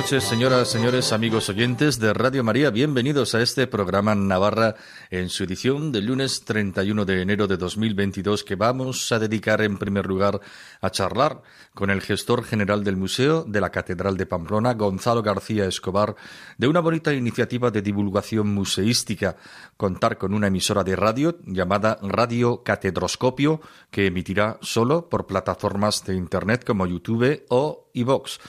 Noches, señoras, señores, amigos oyentes de Radio María. Bienvenidos a este programa Navarra en su edición del lunes 31 de enero de 2022 que vamos a dedicar en primer lugar a charlar con el gestor general del Museo de la Catedral de Pamplona, Gonzalo García Escobar, de una bonita iniciativa de divulgación museística, contar con una emisora de radio llamada Radio Catedroscopio que emitirá solo por plataformas de Internet como YouTube o iVox.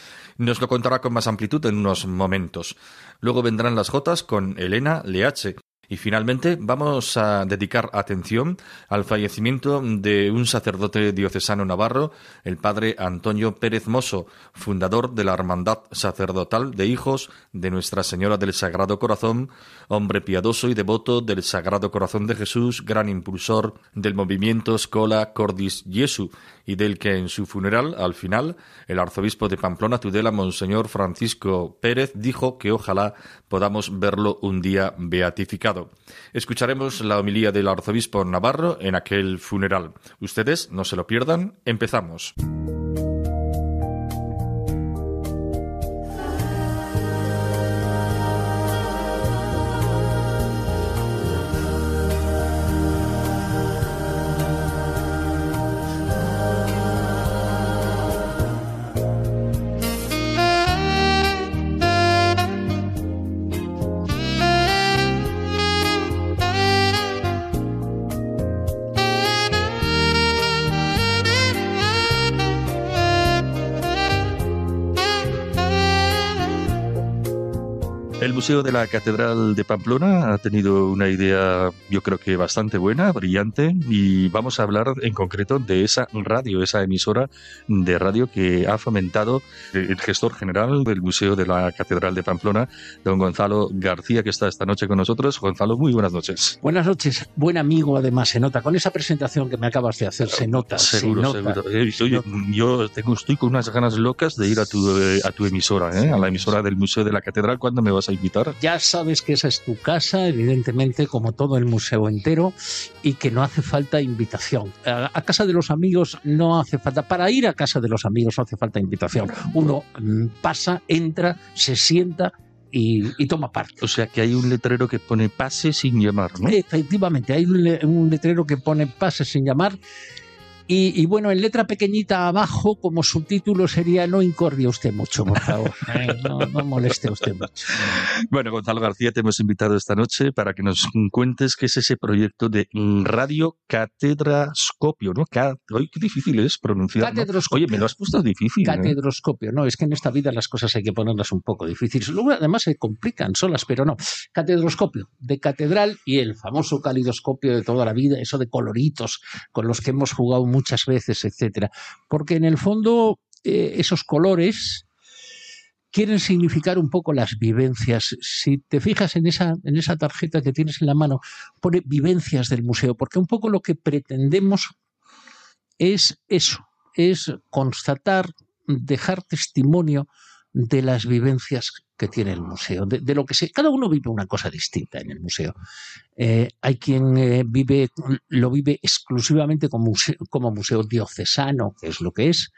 Nos lo contará con más amplitud en unos momentos. Luego vendrán las Jotas con Elena Leache, y finalmente vamos a dedicar atención al fallecimiento de un sacerdote diocesano navarro, el padre Antonio Pérez Mosso, fundador de la Hermandad Sacerdotal de Hijos de Nuestra Señora del Sagrado Corazón, hombre piadoso y devoto del Sagrado Corazón de Jesús, gran impulsor del movimiento Scola Cordis Jesu, y del que en su funeral, al final, el arzobispo de Pamplona Tudela, Monseñor Francisco Pérez, dijo que ojalá podamos verlo un día beatificado. Escucharemos la homilía del arzobispo Navarro en aquel funeral. Ustedes no se lo pierdan. Empezamos. Museo de la Catedral de Pamplona ha tenido una idea, yo creo que bastante buena, brillante, y vamos a hablar en concreto de esa radio, esa emisora de radio que ha fomentado el gestor general del Museo de la Catedral de Pamplona, don Gonzalo García, que está esta noche con nosotros. Gonzalo, muy buenas noches. Buenas noches, buen amigo además, se nota. Con esa presentación que me acabas de hacer, se nota. Seguro, seguro. Eh, yo tengo, estoy con unas ganas locas de ir a tu, eh, a tu emisora, eh, a la emisora del Museo de la Catedral. ¿Cuándo me vas a invitar? Ya sabes que esa es tu casa, evidentemente, como todo el museo entero, y que no hace falta invitación. A, casa de los amigos no hace falta, para ir a casa de los amigos no hace falta invitación. Uno mm, pasa, entra, se sienta y, toma parte. O sea que hay un letrero que pone pase sin llamar, ¿no? Efectivamente, hay un letrero que pone pase sin llamar y, bueno, en letra pequeñita abajo, como subtítulo sería No incordia usted mucho, por favor. no, moleste usted mucho. Bueno, Gonzalo García, te hemos invitado esta noche para que nos cuentes qué es ese proyecto de Radio Catedrascopio, ¿no? Hoy qué difícil es pronunciar. Oye, me lo has puesto difícil. ¿eh? Catedroscopio, no, es que en esta vida las cosas hay que ponerlas un poco difíciles. Luego además se complican solas, pero no. Catedroscopio, de catedral y el famoso calidoscopio de toda la vida, eso de coloritos con los que hemos jugado mucho muchas veces, etcétera. Porque en el fondo eh, esos colores quieren significar un poco las vivencias. Si te fijas en esa, en esa tarjeta que tienes en la mano, pone vivencias del museo, porque un poco lo que pretendemos es eso, es constatar, dejar testimonio de las vivencias que tiene el museo, de, lo que se, cada uno vive una cosa distinta en el museo. Eh, hay quien eh, vive, lo vive exclusivamente como museo, como museo diocesano, que es lo que es.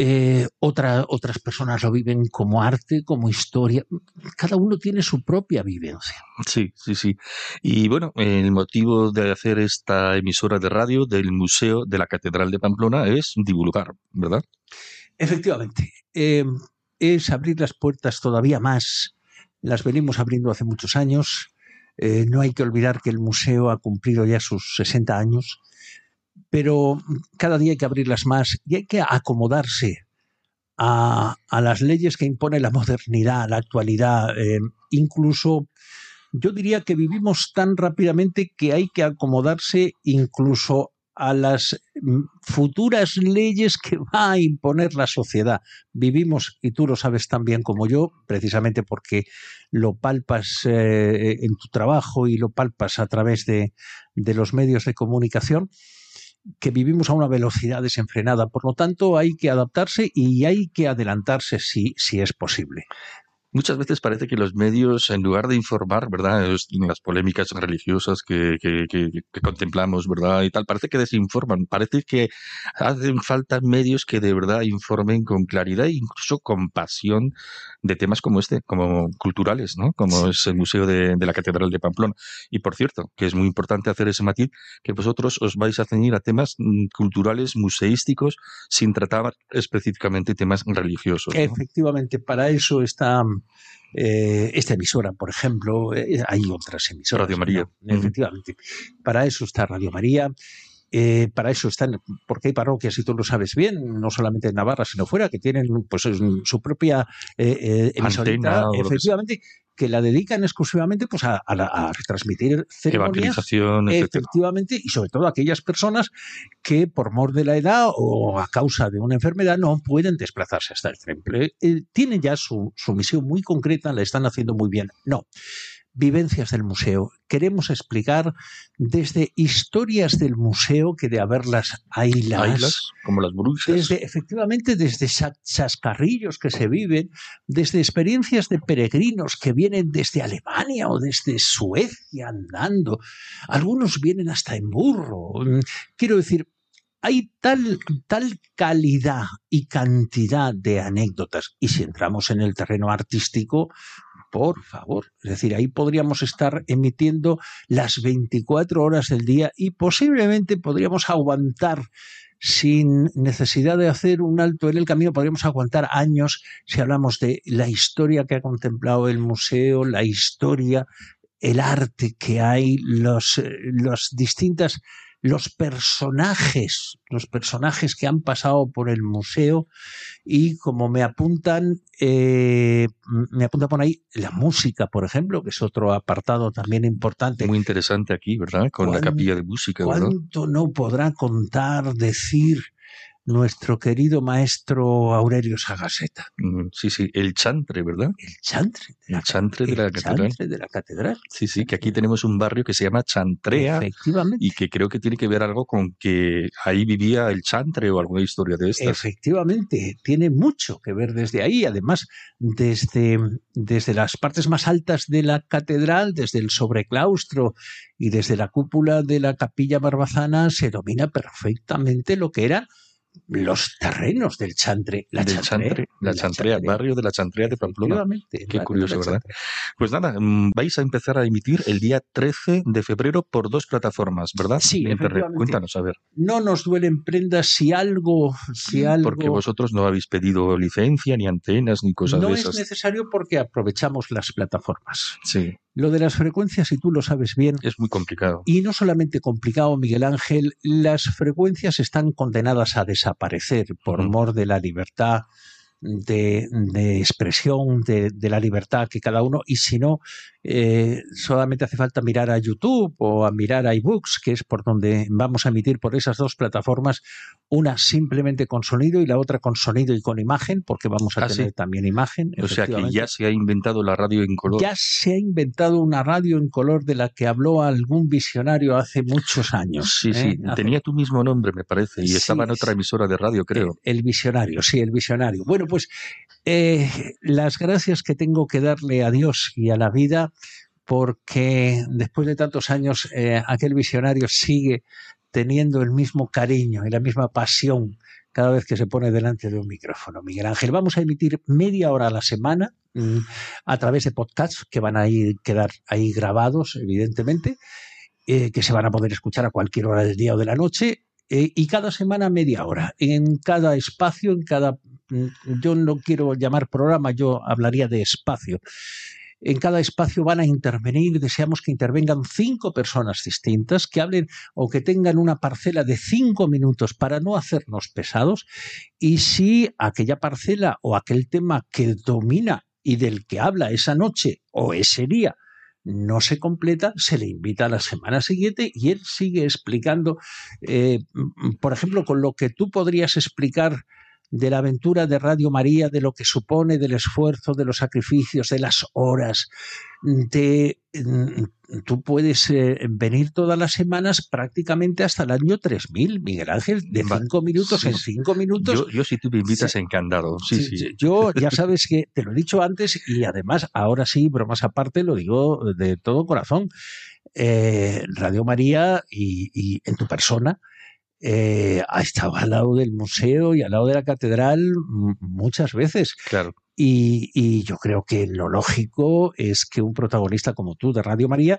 Eh, otras personas lo viven como arte, como historia. Cada uno tiene su propia vivencia. Sí, sí, sí. Y bueno, el motivo de hacer esta emisora de radio del Museo de la Catedral de Pamplona es divulgar, ¿verdad? Efectivamente es abrir las puertas todavía más. Las venimos abriendo hace muchos años. Eh, no hay que olvidar que el museo ha cumplido ya sus 60 años, pero cada día hay que abrirlas más y hay que acomodarse a, las leyes que impone la modernidad, la actualidad. Eh, incluso yo diría que vivimos tan rápidamente que hay que acomodarse incluso a las mm, futuras leyes que va a imponer la sociedad. Vivimos, y tú lo sabes tan bien como yo, precisamente porque lo palpas eh, en tu trabajo y lo palpas a través de, los medios de comunicación, que vivimos a una velocidad desenfrenada. Por lo tanto, hay que adaptarse y hay que adelantarse si, si es posible. Muchas veces parece que los medios, en lugar de informar, ¿verdad? Las polémicas religiosas que, que, que, contemplamos, ¿verdad? Y tal, parece que desinforman. Parece que hacen falta medios que de verdad informen con claridad e incluso con pasión de temas como este, como culturales, ¿no? Como es el Museo de, de, la Catedral de Pamplona. Y por cierto, que es muy importante hacer ese matiz, que vosotros os vais a ceñir a temas mm, culturales, museísticos, sin tratar específicamente temas religiosos. ¿no? Efectivamente, para eso está eh, esta emisora, por ejemplo, eh, hay otras emisoras. Radio María. ¿no? Efectivamente. Para eso está Radio María. Eh, para eso están, porque hay parroquias, y tú lo sabes bien, no solamente en Navarra, sino fuera, que tienen pues su propia eh, emisora, efectivamente, que la dedican exclusivamente pues, a, a, a retransmitir ceremonias. Efectivamente, y sobre todo aquellas personas que por mor de la edad o a causa de una enfermedad no pueden desplazarse hasta el templo. Eh, tienen ya su, su misión muy concreta, la están haciendo muy bien. No vivencias del museo. Queremos explicar desde historias del museo, que de haberlas haylas, haylas como las brujas. Desde, efectivamente, desde chascarrillos que se viven, desde experiencias de peregrinos que vienen desde Alemania o desde Suecia andando. Algunos vienen hasta en burro. Quiero decir, hay tal, tal calidad y cantidad de anécdotas. Y si entramos en el terreno artístico, por favor. Es decir, ahí podríamos estar emitiendo las 24 horas del día y posiblemente podríamos aguantar sin necesidad de hacer un alto en el camino, podríamos aguantar años si hablamos de la historia que ha contemplado el museo, la historia, el arte que hay, los, los distintas los personajes, los personajes que han pasado por el museo y como me apuntan, eh, me apunta por ahí la música, por ejemplo, que es otro apartado también importante. Muy interesante aquí, ¿verdad? Con la capilla de música, ¿verdad? ¿Cuánto no podrá contar, decir? Nuestro querido maestro Aurelio Sagaseta. Sí, sí, el chantre, ¿verdad? El chantre. De la, el chantre de el la catedral. Chantre de la catedral. Sí, sí, que aquí tenemos un barrio que se llama Chantrea. Efectivamente. Y que creo que tiene que ver algo con que ahí vivía el chantre o alguna historia de estas. Efectivamente, tiene mucho que ver desde ahí. Además, desde, desde las partes más altas de la catedral, desde el sobreclaustro y desde la cúpula de la capilla barbazana, se domina perfectamente lo que era los terrenos del Chantre. La del Chantre, Chantre la, la Chantrea, Chantrea, barrio de la Chantrea de Pamplona. Qué curioso, ¿verdad? Pues nada, vais a empezar a emitir el día 13 de febrero por dos plataformas, ¿verdad? Sí, Cuéntanos, a ver. No nos duelen prendas si algo, si algo... Porque vosotros no habéis pedido licencia, ni antenas, ni cosas no de esas. No es necesario porque aprovechamos las plataformas. Sí. Lo de las frecuencias, si tú lo sabes bien. Es muy complicado. Y no solamente complicado, Miguel Ángel, las frecuencias están condenadas a desaparecer por mm. mor de la libertad de, de expresión, de, de, la libertad que cada uno, y si no, eh, solamente hace falta mirar a YouTube o a mirar a iBooks, que es por donde vamos a emitir por esas dos plataformas, una simplemente con sonido y la otra con sonido y con imagen, porque vamos a ¿Ah, tener sí? también imagen. O sea que ya se ha inventado la radio en color. Ya se ha inventado una radio en color de la que habló algún visionario hace muchos años. Sí, sí, ¿eh? hace... tenía tu mismo nombre, me parece, y estaba en otra emisora de radio, creo. El, el visionario, sí, el visionario. Bueno, pues eh, las gracias que tengo que darle a Dios y a la vida porque después de tantos años eh, aquel visionario sigue teniendo el mismo cariño y la misma pasión cada vez que se pone delante de un micrófono. Miguel Ángel, vamos a emitir media hora a la semana mmm, a través de podcasts que van a ir, quedar ahí grabados, evidentemente, eh, que se van a poder escuchar a cualquier hora del día o de la noche. Eh, y cada semana media hora, en cada espacio, en cada yo no quiero llamar programa, yo hablaría de espacio. En cada espacio van a intervenir, deseamos que intervengan cinco personas distintas, que hablen o que tengan una parcela de cinco minutos para no hacernos pesados. Y si aquella parcela o aquel tema que domina y del que habla esa noche o ese día no se completa, se le invita a la semana siguiente y él sigue explicando, eh, por ejemplo, con lo que tú podrías explicar de la aventura de Radio María, de lo que supone, del esfuerzo, de los sacrificios, de las horas, de mm, tú puedes eh, venir todas las semanas prácticamente hasta el año 3000, Miguel Ángel, de cinco minutos en cinco minutos. Yo, si tú me invitas, encantado. Sí, sí, Yo ya sabes que te lo he dicho antes y además, ahora sí, bromas aparte, lo digo de todo corazón. Eh, Radio María y, en tu persona. Eh, ha estado al lado del museo y al lado de la catedral muchas veces. Claro. Y, yo creo que lo lógico es que un protagonista como tú de Radio María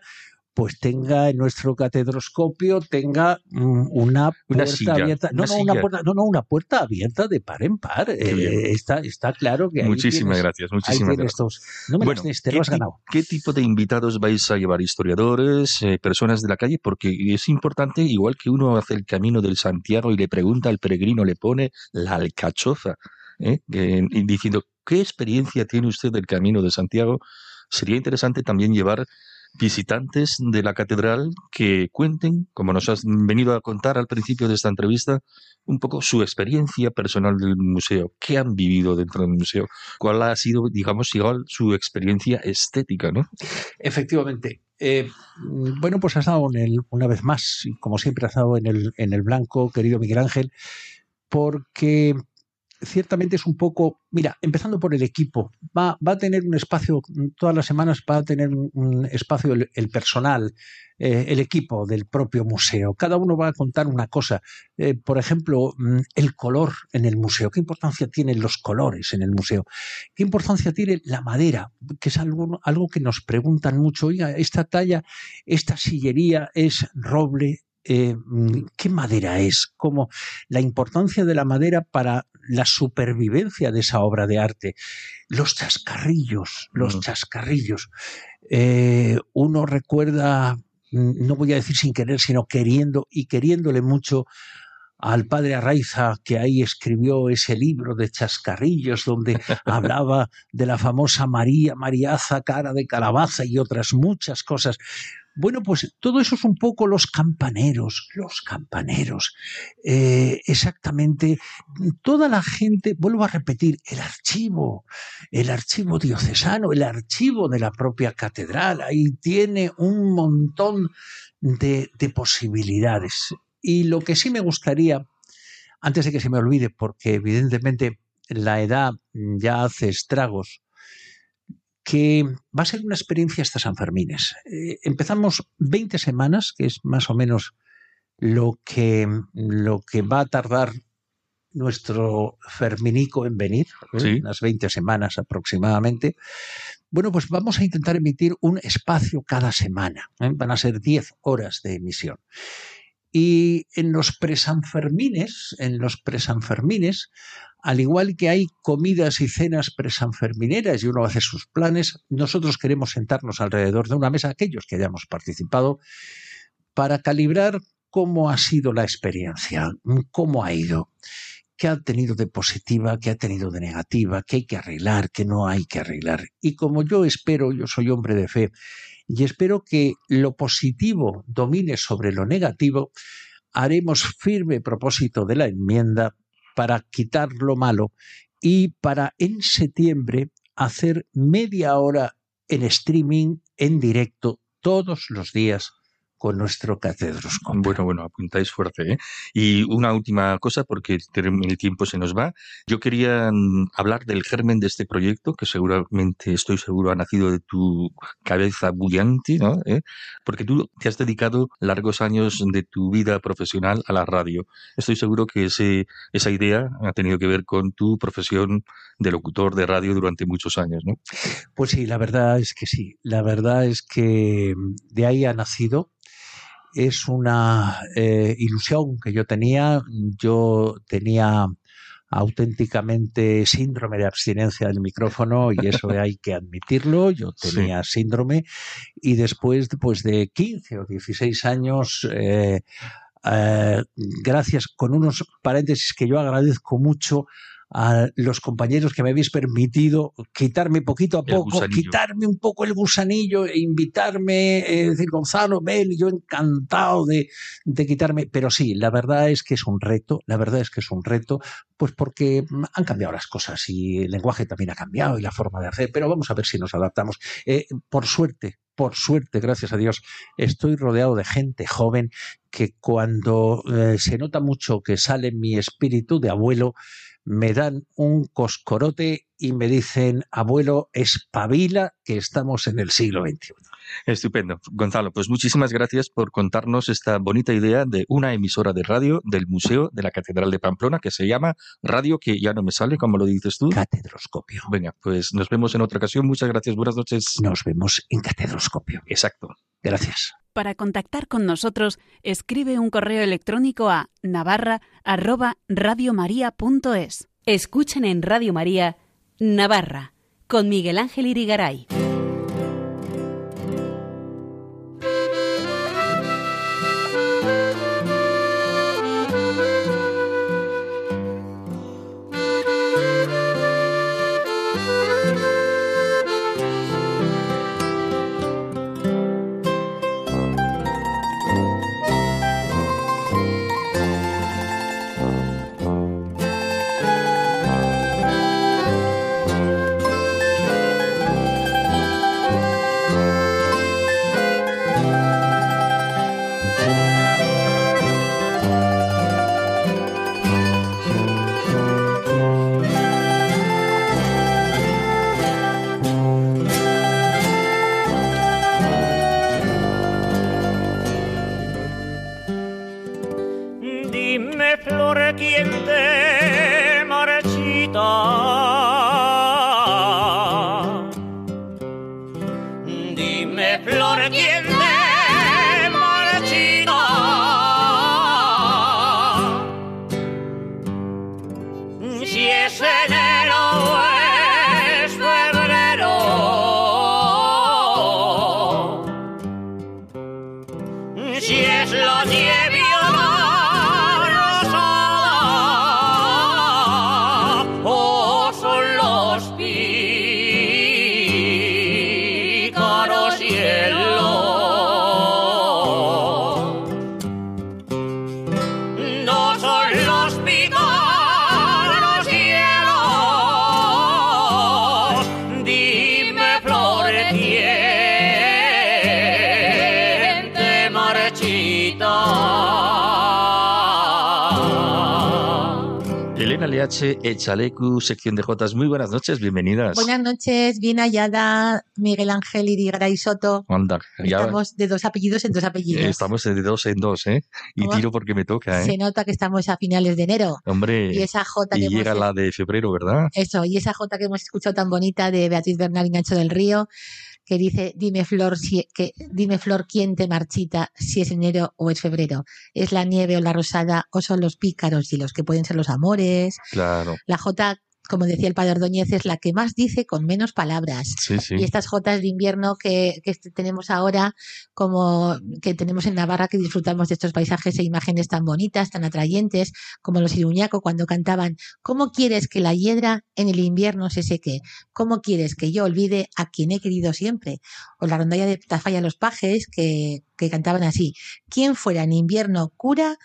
pues tenga en nuestro catedroscopio tenga mm, una puerta abierta no, no, una puerta, no, no, una puerta abierta de par en par. Eh, está, está claro que Muchísimas gracias, muchísimas gracias. no me bueno, te lo has ganado. ¿Qué tipo de invitados vais a llevar? ¿Historiadores, eh, personas de la calle? Porque es importante, igual que uno hace el camino del Santiago y le pregunta al peregrino, le pone la alcachofa, ¿eh? diciendo ¿Qué experiencia tiene usted del Camino de Santiago? Sería interesante también llevar visitantes de la catedral que cuenten, como nos has venido a contar al principio de esta entrevista, un poco su experiencia personal del museo, qué han vivido dentro del museo, cuál ha sido, digamos, igual su experiencia estética, ¿no? Efectivamente. Eh, bueno, pues has estado en el, una vez más, como siempre has estado en el, en el blanco, querido Miguel Ángel, porque ciertamente es un poco, mira, empezando por el equipo, va, va a tener un espacio, todas las semanas va a tener un, espacio el, personal, eh, el equipo del propio museo. Cada uno va a contar una cosa. Eh, por ejemplo, mm, el color en el museo. ¿Qué importancia tienen los colores en el museo? ¿Qué importancia tiene la madera? Que es algo, algo que nos preguntan mucho. Oiga, esta talla, esta sillería es roble, eh, mm, qué madera es, como la importancia de la madera para la supervivencia de esa obra de arte. Los chascarrillos, los mm. chascarrillos. Eh, uno recuerda, mm, no voy a decir sin querer, sino queriendo y queriéndole mucho al padre Arraiza, que ahí escribió ese libro de chascarrillos donde hablaba de la famosa María, Mariaza, cara de calabaza y otras muchas cosas. Bueno, pues todo eso es un poco los campaneros, los campaneros. Eh, exactamente, toda la gente, vuelvo a repetir, el archivo, el archivo diocesano, el archivo de la propia catedral, ahí tiene un montón de, de posibilidades. Y lo que sí me gustaría, antes de que se me olvide, porque evidentemente la edad ya hace estragos, que va a ser una experiencia hasta San Fermines. Eh, empezamos 20 semanas, que es más o menos lo que, lo que va a tardar nuestro Ferminico en venir, ¿eh? unas 20 semanas aproximadamente. Bueno, pues vamos a intentar emitir un espacio cada semana. ¿eh? Van a ser 10 horas de emisión. Y en los presanfermines, en los presanfermines, al igual que hay comidas y cenas presanfermineras y uno hace sus planes, nosotros queremos sentarnos alrededor de una mesa, aquellos que hayamos participado, para calibrar cómo ha sido la experiencia, cómo ha ido, qué ha tenido de positiva, qué ha tenido de negativa, qué hay que arreglar, qué no hay que arreglar. Y como yo espero, yo soy hombre de fe, y espero que lo positivo domine sobre lo negativo, haremos firme propósito de la enmienda para quitar lo malo y para en septiembre hacer media hora en streaming en directo todos los días con nuestro catedroscopio. Bueno, bueno, apuntáis fuerte. ¿eh? Y una última cosa, porque el tiempo se nos va. Yo quería mm, hablar del germen de este proyecto, que seguramente, estoy seguro, ha nacido de tu cabeza bullante, ¿no? ¿Eh? Porque tú te has dedicado largos años de tu vida profesional a la radio. Estoy seguro que ese, esa idea ha tenido que ver con tu profesión de locutor de radio durante muchos años, ¿no? Pues sí, la verdad es que sí. La verdad es que de ahí ha nacido es una eh, ilusión que yo tenía. Yo tenía auténticamente síndrome de abstinencia del micrófono y eso hay que admitirlo. Yo tenía síndrome y después pues, de 15 o 16 años, eh, eh, gracias con unos paréntesis que yo agradezco mucho a los compañeros que me habéis permitido quitarme poquito a poco, quitarme un poco el gusanillo e invitarme, eh, decir, Gonzalo, ven, yo encantado de, de quitarme, pero sí, la verdad es que es un reto, la verdad es que es un reto, pues porque han cambiado las cosas y el lenguaje también ha cambiado y la forma de hacer, pero vamos a ver si nos adaptamos. Eh, por suerte, por suerte, gracias a Dios, estoy rodeado de gente joven que cuando eh, se nota mucho que sale mi espíritu de abuelo, me dan un coscorote y me dicen, abuelo, espabila que estamos en el siglo XXI. Estupendo. Gonzalo, pues muchísimas gracias por contarnos esta bonita idea de una emisora de radio del Museo de la Catedral de Pamplona que se llama Radio, que ya no me sale, como lo dices tú. Catedroscopio. Venga, pues nos vemos en otra ocasión. Muchas gracias. Buenas noches. Nos vemos en Catedroscopio. Exacto. Gracias. Para contactar con nosotros, escribe un correo electrónico a navarra@radiomaria.es. Escuchen en Radio María Navarra con Miguel Ángel Irigaray. Leache, Echalecu, sección de Jotas. Muy buenas noches, bienvenidas. Buenas noches, bien hallada, Miguel Ángel Irigaray Soto. Anda, ya Estamos de dos apellidos en dos apellidos. estamos de dos en dos, ¿eh? Y ¿Cómo? tiro porque me toca, Se ¿eh? nota que estamos a finales de enero. Hombre, Y esa J que y hemos, llega la de febrero, ¿verdad? eso, y esa J que hemos escuchado tan bonita de Beatriz Bernal y Nacho del Río, que dice, dime Flor, si, que, dime Flor, ¿quién te marchita? Si es enero o es febrero. ¿Es la nieve o la rosada o son los pícaros y los que pueden ser los amores? Claro, La J, como decía el padre Ordóñez, es la que más dice con menos palabras. sí, sí. y estas jotas de invierno que, que tenemos ahora, como que tenemos en Navarra, que disfrutamos de estos paisajes e imágenes tan bonitas, tan atrayentes, como los Iruñaco cuando cantaban ¿Cómo quieres que la hiedra en el invierno se seque? ¿Cómo quieres que yo olvide a quien he querido siempre? O la rondalla de Tafalla los Pajes, que, que cantaban así ¿Quién fuera en invierno cura?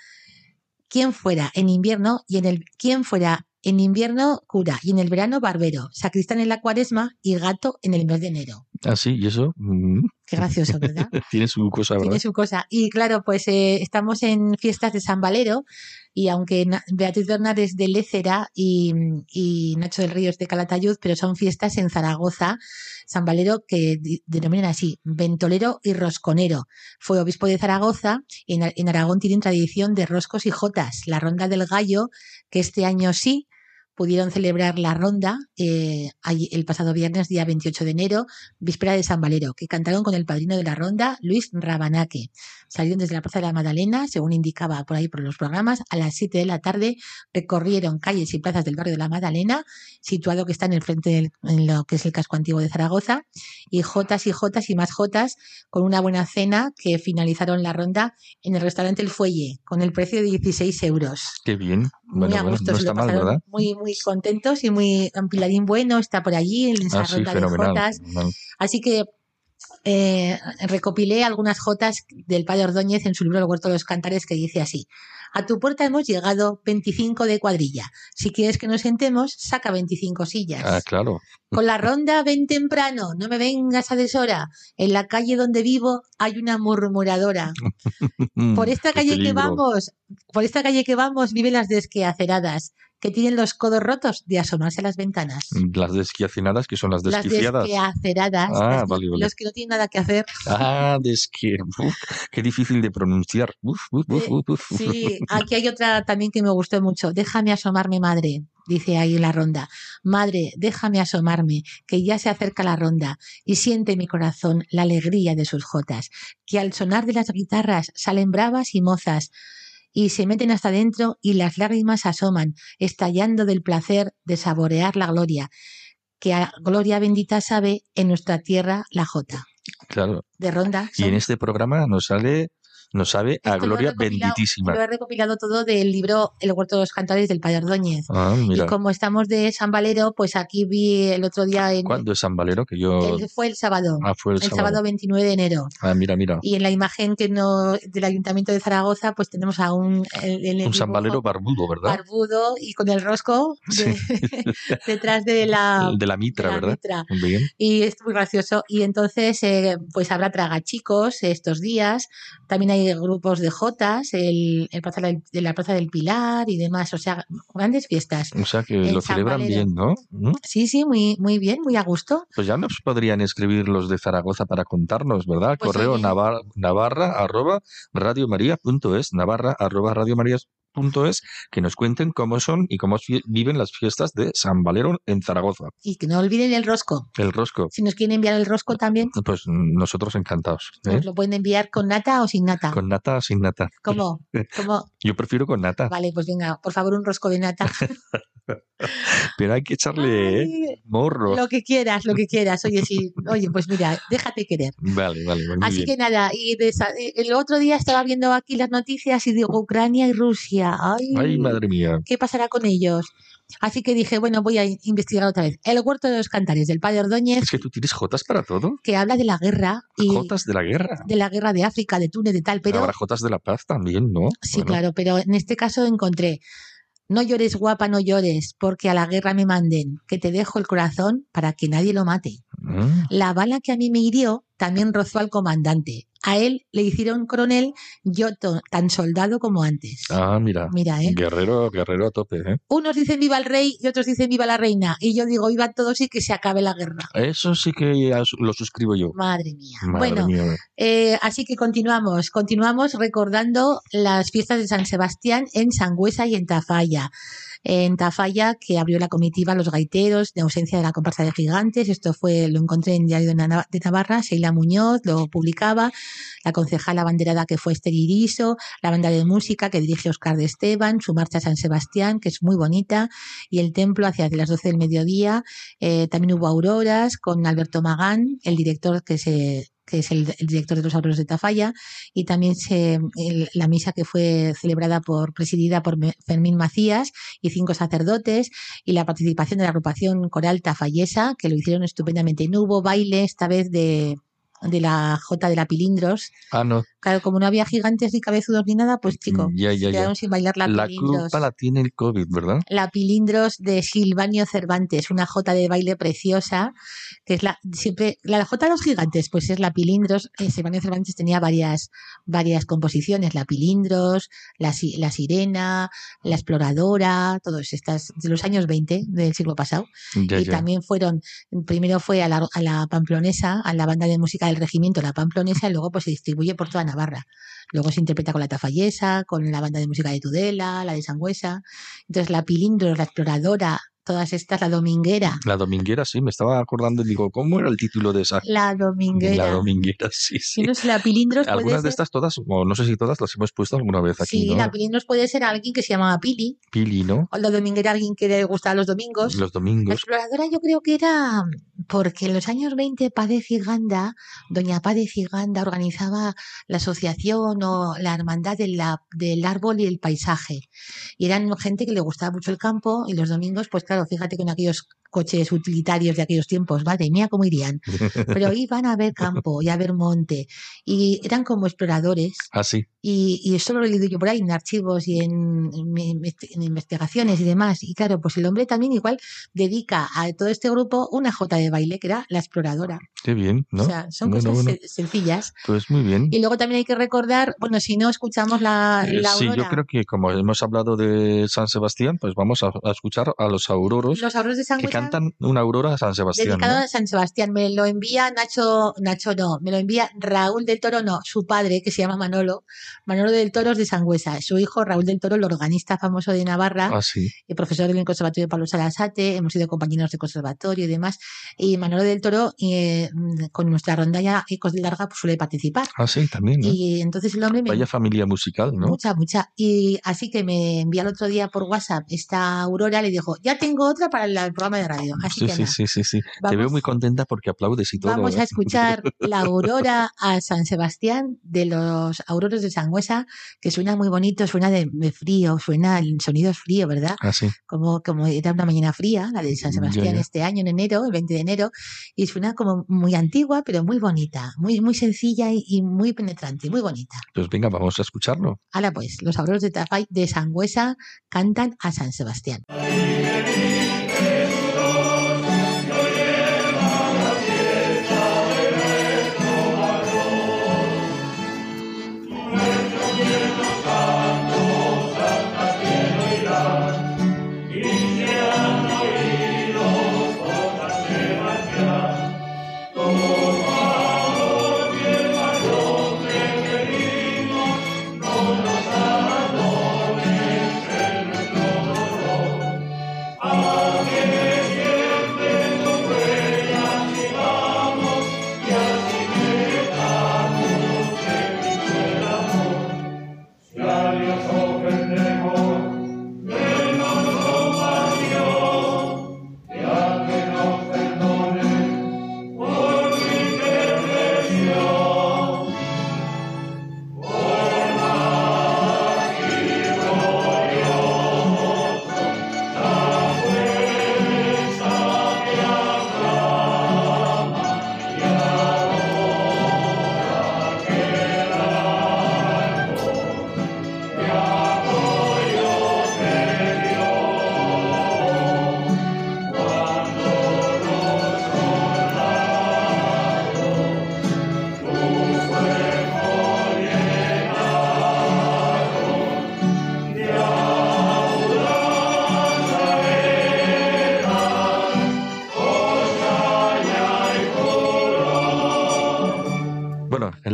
¿Quién fuera en invierno y en el quién fuera en invierno cura y en el verano barbero, sacristán en la cuaresma y gato en el mes de enero. Ah, sí, y eso mm, Qué gracioso, ¿verdad? tiene su cosa, ¿verdad? Tiene su cosa. Y claro, pues eh, estamos en fiestas de San Valero y aunque Beatriz Bernard es de Lécera y, y Nacho del Río es de Calatayud, pero son fiestas en Zaragoza, San Valero que denominan así, ventolero y rosconero. Fue obispo de Zaragoza y en, en Aragón tienen tradición de roscos y jotas. La ronda del gallo, que este año sí, pudieron celebrar la ronda eh, el pasado viernes, día 28 de enero, víspera de San Valero, que cantaron con el padrino de la ronda, Luis Rabanaque. Salieron desde la Plaza de la Magdalena, según indicaba por ahí por los programas, a las 7 de la tarde recorrieron calles y plazas del barrio de la Magdalena, situado que está en el frente del, lo que es el casco antiguo de Zaragoza, y jotas y jotas y más jotas, con una buena cena que finalizaron la ronda en el restaurante El Fuelle, con el precio de 16 euros Qué bien. Muy Bueno, a bueno, gusto, no está mal, pasaron ¿verdad? muy, muy contentos y muy Pilarín bueno está por allí en esa Ah, sí, ronda de jotas. Así que eh, recopilé algunas jotas del padre Ordóñez en su libro El Huerto de los Cantares que dice así. A tu puerta hemos llegado 25 de cuadrilla. Si quieres que nos sentemos, saca 25 sillas. Ah, claro. Con la ronda ven temprano, no me vengas a deshora. En la calle donde vivo hay una murmuradora. Por esta calle que vamos, por esta calle que vamos viven las desqueaceradas, que tienen los codos rotos de asomarse a las ventanas. Las desquiacinadas, que son las Las desquiciadas. Ah, las- vale, vale. los que no tienen nada que hacer. Ah, desque... Uf, qué difícil de pronunciar. Uf, uf, uf, uf, uf. Sí, aquí hay otra también que me gustó mucho. Déjame asomarme, madre, dice ahí la ronda. Madre, déjame asomarme, que ya se acerca la ronda y siente mi corazón la alegría de sus jotas, que al sonar de las guitarras salen bravas y mozas y se meten hasta dentro y las lágrimas asoman, estallando del placer de saborear la gloria, que a gloria bendita sabe en nuestra tierra la jota. Claro. De ronda. Y en este programa nos sale, nos sabe a Esto lo Gloria recopilado- benditísima. Lo he recopilado todo del libro El huerto de los cantares del Padre Ordóñez. Ah, mira. Y como estamos de San Valero, pues aquí vi el otro día en ¿Cuándo es San Valero? Que yo... el- fue el sábado, Ah, fue el, el sábado. sábado. 29 de enero. Ah, mira, mira. Y en la imagen que no del Ayuntamiento de Zaragoza, pues tenemos a un el- el Un San Valero barbudo, ¿verdad? barbudo y con el rosco de- detrás de la, de la de mitra, la ¿verdad? mitra. Bien. Y es muy gracioso. Y entonces, eh, pues habrá tragachicos estos días. También hay grupos de jotas el, el plaza del- de la Plaza del Pilar y demás. O sea, grandes fiestas. O sea que lo San celebran Valero. bien, ¿no? ¿Mm? Sí, sí, muy, muy bien, muy a gusto. Pues ya nos podrían escribir los de Zaragoza para contarnos, ¿verdad? Pues Correo oye. navar- navarra arroba radiomaria.es, navarra arroba radiomaria.es, que nos cuenten cómo son y cómo viven las fiestas de San Valero en Zaragoza. Y que no olviden el rosco. El rosco. Si nos quieren enviar el rosco también, Pues nosotros encantados. ¿eh? nos lo pueden enviar con nata o sin nata. Con nata o sin nata. ¿Cómo? ¿Cómo? Yo prefiero con nata, Vale, pues venga, por favor, un rosco de nata. pero hay que echarle ¿eh? Ay, morro. lo que quieras, lo que quieras. Oye, sí, oye, pues mira, déjate querer. Vale, vale, muy Así bien. que nada, y de eh, el otro día estaba viendo aquí las noticias y digo, Ucrania y Rusia, ay, Ay, madre mía. ¿qué pasará con ellos? Así que dije, bueno, voy a in- investigar otra vez. El huerto de los cantares del padre Ordóñez, Es que tú tienes jotas para todo. que habla de la guerra y Jotas de la guerra. de la guerra de África, de Túnez, de tal, pero Habrá jotas de la paz también, ¿no? sí, Bueno, claro, pero en este caso encontré, no llores guapa, no llores, porque a la guerra me manden, que te dejo el corazón para que nadie lo mate. Mm, La bala que a mí me hirió también rozó al comandante. A él le hicieron coronel, yo tan soldado como antes. Ah, mira. Mira, ¿eh? Guerrero, guerrero a tope, ¿eh? Unos dicen viva el rey y otros dicen viva la reina. Y yo digo viva todos y que se acabe la guerra. Eso sí que lo suscribo yo. Madre mía. Madre bueno, mía. eh, así que continuamos. Continuamos recordando las fiestas de San Sebastián en Sangüesa y en Tafalla. En Tafalla, que abrió la comitiva Los Gaiteros, de ausencia de la comparsa de gigantes. Esto fue, lo encontré en Diario de Navarra. Sheila Muñoz lo publicaba. La concejala banderada que fue Esther Iriso. La banda de música que dirige Oscar de Esteban. Su marcha a San Sebastián, que es muy bonita. Y el templo hacia las 12 del mediodía. Eh, también hubo auroras con Alberto Magán, el director que se que es el, director de los auroros de Tafalla, y también se, la misa que fue celebrada por, presidida por Fermín Macías y cinco sacerdotes, y la participación de la agrupación coral tafallesa, que lo hicieron estupendamente. No hubo baile esta vez de, de la J de la Pilindros. Ah, no. Claro, como no había gigantes ni cabezudos ni nada, pues chico, Ya, se ya, ya. quedaron sin bailar la, La Pilindros. culpa la tiene el COVID, ¿verdad? La Pilindros de Silvanio Cervantes, una jota de baile preciosa, que es la siempre la jota de los gigantes, pues es la Pilindros. eh, Silvanio Cervantes tenía varias varias composiciones, la Pilindros, la, Si- la Sirena, la Exploradora, todas estas de los años 20 del siglo pasado. Y también fueron, primero fue a la, a la Pamplonesa, a la banda de música del regimiento, la Pamplonesa, y luego pues se distribuye por toda Navarra. Luego se interpreta con la Tafallesa, con la banda de música de Tudela, la de Sangüesa. Entonces la Pilindros, la Exploradora, todas estas, la Dominguera. La dominguera, sí, me estaba acordando y digo, ¿cómo era el título de esa? La Dominguera. La dominguera, sí, sí. Yo no sé, la Pilindros puede Algunas de ser- estas todas, o no sé si todas, las hemos puesto alguna vez aquí, Sí, ¿no? la Pilindros puede ser alguien que se llamaba Pili, Pili, ¿no? o la Dominguera alguien que le gustaba los domingos. Los La domingos. exploradora yo creo que era porque en los años 20 Padre Ciganda, doña Padre Ciganda organizaba la asociación o la hermandad de la- del árbol y el paisaje. Y eran gente que le gustaba mucho el campo y los domingos, pues claro, fíjate que en aquellos coches utilitarios de aquellos tiempos, madre mía, cómo irían. Pero iban a ver campo y a ver monte y eran como exploradores Ah, sí. y, y esto lo he leído yo por ahí en archivos y en, en en investigaciones y demás. Y claro, pues el hombre también igual dedica a todo este grupo una jota de baile que era la exploradora. Qué bien, ¿no? O sea, son Bueno, cosas bueno. se- sencillas. Pues muy bien. Y luego también hay que recordar, bueno, si no escuchamos la, Eh, la sí, yo creo que como hemos hablado de San Sebastián, pues vamos a, a escuchar a los auroros los auroros de que Sangüesa, cantan una aurora a San Sebastián. dedicado ¿no? a San Sebastián. Me lo envía Nacho, Nacho no, me lo envía Raúl del Toro, no, su padre, que se llama Manolo, Manolo del Toro es de Sangüesa. Su hijo, Raúl del Toro, el organista famoso de Navarra, Ah, sí. y profesor del Conservatorio de Pablo Salasate, hemos sido compañeros de conservatorio y demás. Y Manolo del Toro, eh, con nuestra rondalla Ecos de Larga, pues suele participar. Ah, sí, también. ¿no? Y entonces el hombre me, Vaya familia musical, ¿no? Mucha, mucha. Y así que me envía el otro día por WhatsApp esta Aurora, le dijo, ya tengo otra para el, programa de radio. Así Sí, que sí, sí, sí, sí. Te Vamos- veo muy contenta porque aplaudes y todo. vamos ¿eh? a escuchar la Aurora a San Sebastián de los Auroros de Sangüesa, que suena muy bonito, suena de, de frío, suena, el sonido es frío, ¿verdad? Ah, sí. Como, como era una mañana fría, la de San Ya, Sebastián ya. este año, en enero, el 20 de enero, y suena como muy antigua, pero muy bonita, muy, muy sencilla y, y muy penetrante, muy bonita. Pues venga, vamos a escucharlo. Ahora pues, los Auroros de Tafay de Sangüesa cantan a San Sebastián.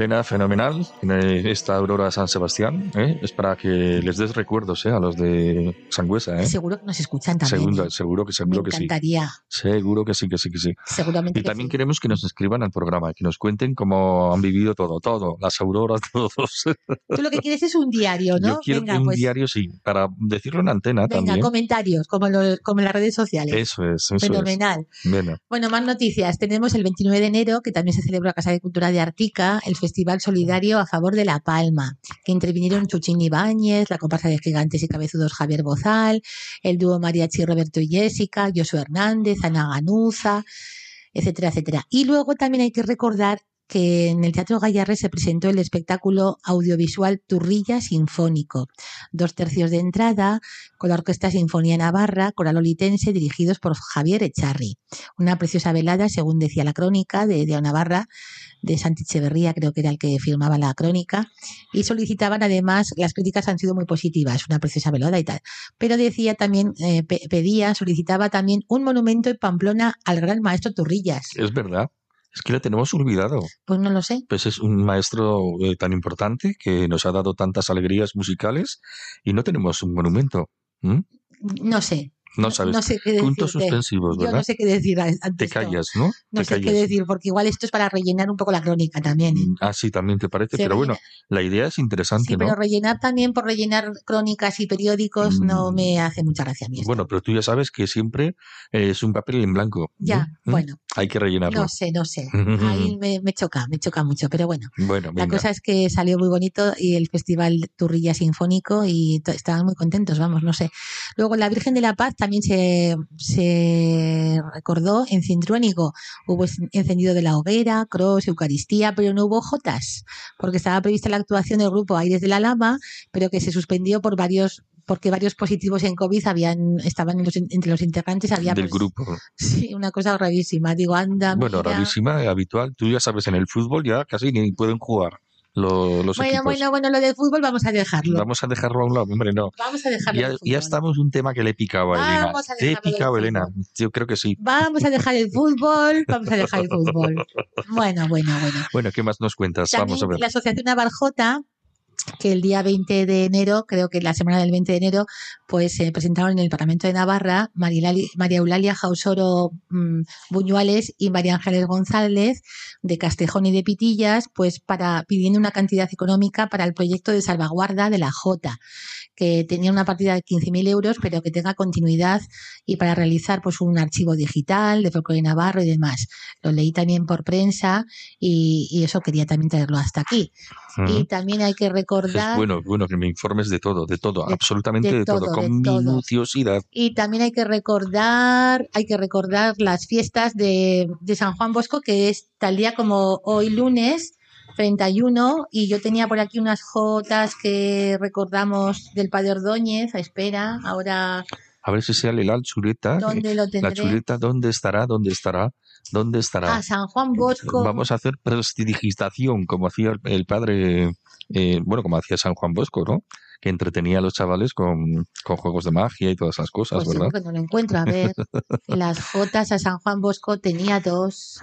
Elena, fenomenal. Esta Aurora San Sebastián ¿eh? es para que les des recuerdos ¿eh? a los de Sangüesa. ¿eh? Seguro que nos escuchan también. Seguro, ¿eh? seguro que Me seguro que sí. encantaría. Seguro que sí, que sí, que sí. Seguramente Y que también sí. queremos que nos escriban al programa, que nos cuenten cómo han vivido todo, todo, las auroras, todos. Tú lo que quieres es un diario, ¿no? Yo quiero venga, un pues, diario, sí, para decirlo en antena venga, también. comentarios, como, en lo- como en las redes sociales. Eso es, eso Fenomenal. es. Bueno, Bueno, más noticias. Tenemos el 29 de enero, que también se celebra Casa de Cultura de Artica, el Festival Solidario a favor de La Palma, que intervinieron Chuchín Ibáñez, la comparsa de gigantes y cabezudos Javier Bozal, el dúo Mariachi Roberto y Jessica, Josué Hernández, Ana Ganuza, etcétera, etcétera. Y luego también hay que recordar que en el Teatro Gallarre se presentó el espectáculo audiovisual Turrilla Sinfónico, dos tercios de entrada, con la Orquesta Sinfonía Navarra, coral olitense, dirigidos por Javier Echarri. Una preciosa velada, según decía la crónica de, Navarra, de Santi Echeverría, creo que era el que firmaba la crónica, y solicitaban además, las críticas han sido muy positivas, una preciosa velada y tal, pero decía también, eh, pe- pedía, solicitaba también un monumento en Pamplona al gran maestro Turrillas. es verdad. Es que lo tenemos olvidado. Pues no lo sé. Pues es un maestro eh, tan importante que nos ha dado tantas alegrías musicales y no tenemos un monumento. No sé. No sabes. No sé qué. Puntos suspensivos, Yo ¿verdad? no sé qué decir a- ante Te callas, ¿no? No sé qué decir, porque igual esto es para rellenar un poco la crónica también. ¿eh? Ah, sí, también te parece. Se pero bueno, la idea es interesante, Sí, ¿no? pero rellenar también por rellenar crónicas y periódicos no Mm. me hace mucha gracia a mí. esto. Bueno, pero tú ya sabes que siempre eh, es un papel en blanco. ya, ¿Mm? bueno, Hay que rellenarlo. no sé, no sé. Ahí me, me choca, me choca mucho, pero bueno. Bueno, La cosa es que salió muy bonito y el Festival Turrilla Sinfónico y estaban muy contentos, vamos, no sé. Luego la Virgen de la Paz también se, se recordó en Cintruénigo. Hubo encendido de la hoguera, cross, Eucaristía, pero no hubo jotas, porque estaba prevista la actuación del grupo Aires de la Lama, pero que se suspendió por varios porque varios positivos en COVID habían estaban en los- entre los integrantes. Había Del pues, grupo. Sí, una cosa rarísima. Digo, anda. Bueno, mira. rarísima, habitual. Tú ya sabes, en el fútbol ya casi ni pueden jugar lo- los Bueno, equipos. bueno, bueno, lo del fútbol vamos a dejarlo. Vamos a dejarlo a un lado, hombre, no. Vamos a dejarlo. Ya, ya estamos un tema que le picaba a Elena. A Te picado, Elena. Yo creo que sí. Vamos a dejar el fútbol, vamos a dejar el fútbol. Bueno, bueno, bueno. Bueno, ¿qué más nos cuentas? Vamos a También ver. la Asociación Navarjota, que el día 20 de enero, creo que la semana del 20 de enero, pues se presentaron en el Parlamento de Navarra María Eulalia Jausoro mm, Buñuales y María Ángeles González de Castejón y de Pitillas, pues para pidiendo una cantidad económica para el proyecto de salvaguarda de la Jota, que tenía una partida de 15.000 euros, pero que tenga continuidad y para realizar pues un archivo digital de folclore navarro y demás. Lo leí también por prensa y, y eso quería también traerlo hasta aquí. Y también hay que Es recordar bueno, bueno que me informes de todo, de todo, De- absolutamente de de, todo, todo, con de todo. minuciosidad. y también hay que recordar, hay que recordar las fiestas de, de San Juan Bosco, que es tal día como hoy lunes 31, y yo tenía por aquí unas jotas que recordamos del Padre Ordóñez, espera, ahora A ver si sale la chuleta. eh, dónde lo La tendré. chuleta, ¿dónde estará? ¿Dónde estará? ¿Dónde estará? Ah, San Juan Bosco. Vamos a hacer prestidigitación, como hacía el, el padre, eh, bueno, como hacía San Juan Bosco, ¿no? Que entretenía a los chavales con, con juegos de magia y todas esas cosas, Pues ¿verdad? que no lo encuentro. A ver, las jotas a San Juan Bosco tenía dos.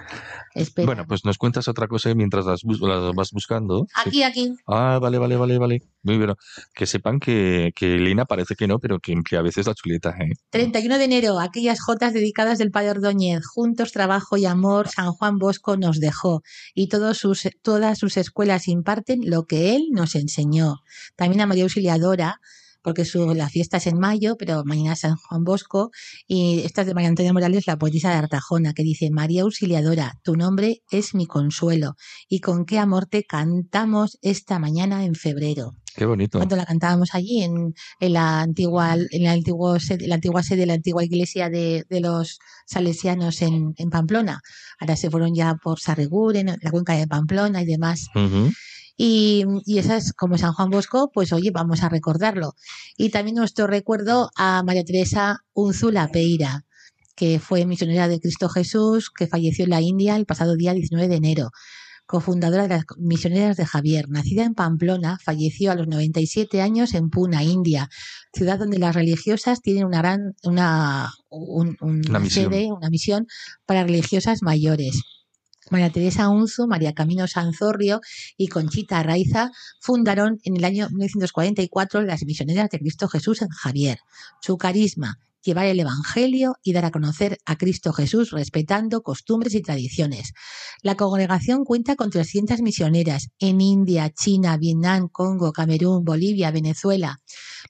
Espera. Bueno, pues nos cuentas otra cosa mientras las, bus- las vas buscando. Sí. Aquí, aquí. Ah, vale, vale, vale, vale. Muy bien. Que sepan que, que Elena parece que no, pero que, que a veces la chuleta, ¿eh? 31 de enero, aquellas jotas dedicadas del Padre Ordóñez. Juntos, trabajo y amor, San Juan Bosco nos dejó. Y todos sus, todas sus escuelas imparten lo que él nos enseñó. También a María Auxiliadora, porque su, la fiesta es en mayo, pero mañana es San Juan Bosco. Y esta es de María Antonia Morales, la poetisa de Artajona, que dice, María Auxiliadora, tu nombre es mi consuelo. Y con qué amor te cantamos esta mañana en febrero Qué bonito. cuando la cantábamos allí en, en la antigua en la antigua sede, la antigua sede de la antigua iglesia de, de los salesianos en, en Pamplona. Ahora se fueron ya por Sarreguren, la cuenca de Pamplona y demás. Ujú. Y, y esas, como San Juan Bosco, pues oye, vamos a recordarlo. Y también nuestro recuerdo a María Teresa Unzula Peira, que fue misionera de Cristo Jesús, que falleció en la India el pasado día 19 de enero. Cofundadora de las misioneras de Javier, nacida en Pamplona, falleció a los 97 años en Pune, India, ciudad donde las religiosas tienen una gran, una, un- un- Una misión. sede, una misión para religiosas mayores. María Teresa Unzu, María Camino Sanzorrio y Conchita Raiza fundaron en el año 1944 las Misioneras de Cristo Jesús en Javier. Su carisma, llevar el Evangelio y dar a conocer a Cristo Jesús respetando costumbres y tradiciones. La congregación cuenta con 300 misioneras en India, China, Vietnam, Congo, Camerún, Bolivia, Venezuela.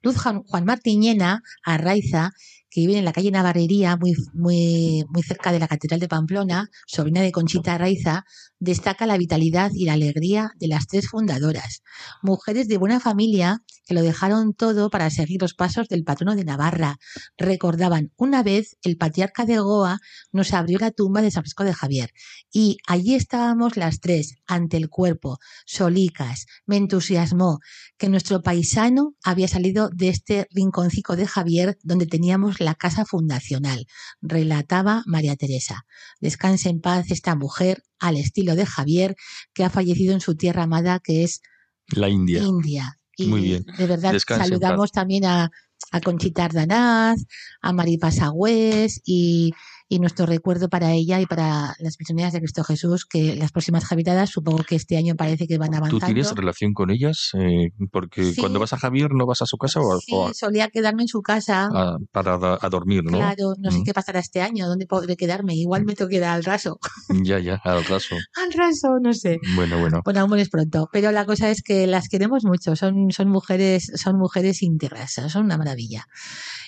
Luz Juan Martiñena Arraiza, que vive en la calle Navarrería, muy, muy, muy cerca de la Catedral de Pamplona, sobrina de Conchita Arraiza, destaca la vitalidad y la alegría de las tres fundadoras. Mujeres de buena familia que lo dejaron todo para seguir los pasos del patrono de Navarra. Recordaban, una vez el patriarca de Goa nos abrió la tumba de San Francisco de Javier y allí estábamos las tres, ante el cuerpo, solicas. Me entusiasmó que nuestro paisano había salido de este rinconcico de Javier donde teníamos la casa fundacional, relataba María Teresa. Descanse en paz esta mujer al estilo de Javier que ha fallecido en su tierra amada que es La India. India. Y Muy bien. de verdad saludamos también a, a Conchita Ardanaz, a Maripa Sagüez y, y nuestro recuerdo para ella y para las misioneras de Cristo Jesús, que las próximas javitadas supongo que este año parece que van ¿Tú avanzando. tienes relación con ellas? Eh, porque Sí. cuando vas a Javier no vas a su casa o, Sí, o a- solía quedarme en su casa. a- para da- a dormir, ¿no? Claro, no sé Mm. qué pasará este año, dónde podré quedarme. Igual me tengo que dar al raso. Ya, ya, al raso. Al raso, no sé. Bueno, bueno. Bueno, aún es pronto, pero la cosa es que las queremos mucho, son, son mujeres, son mujeres íntegras, son una maravilla.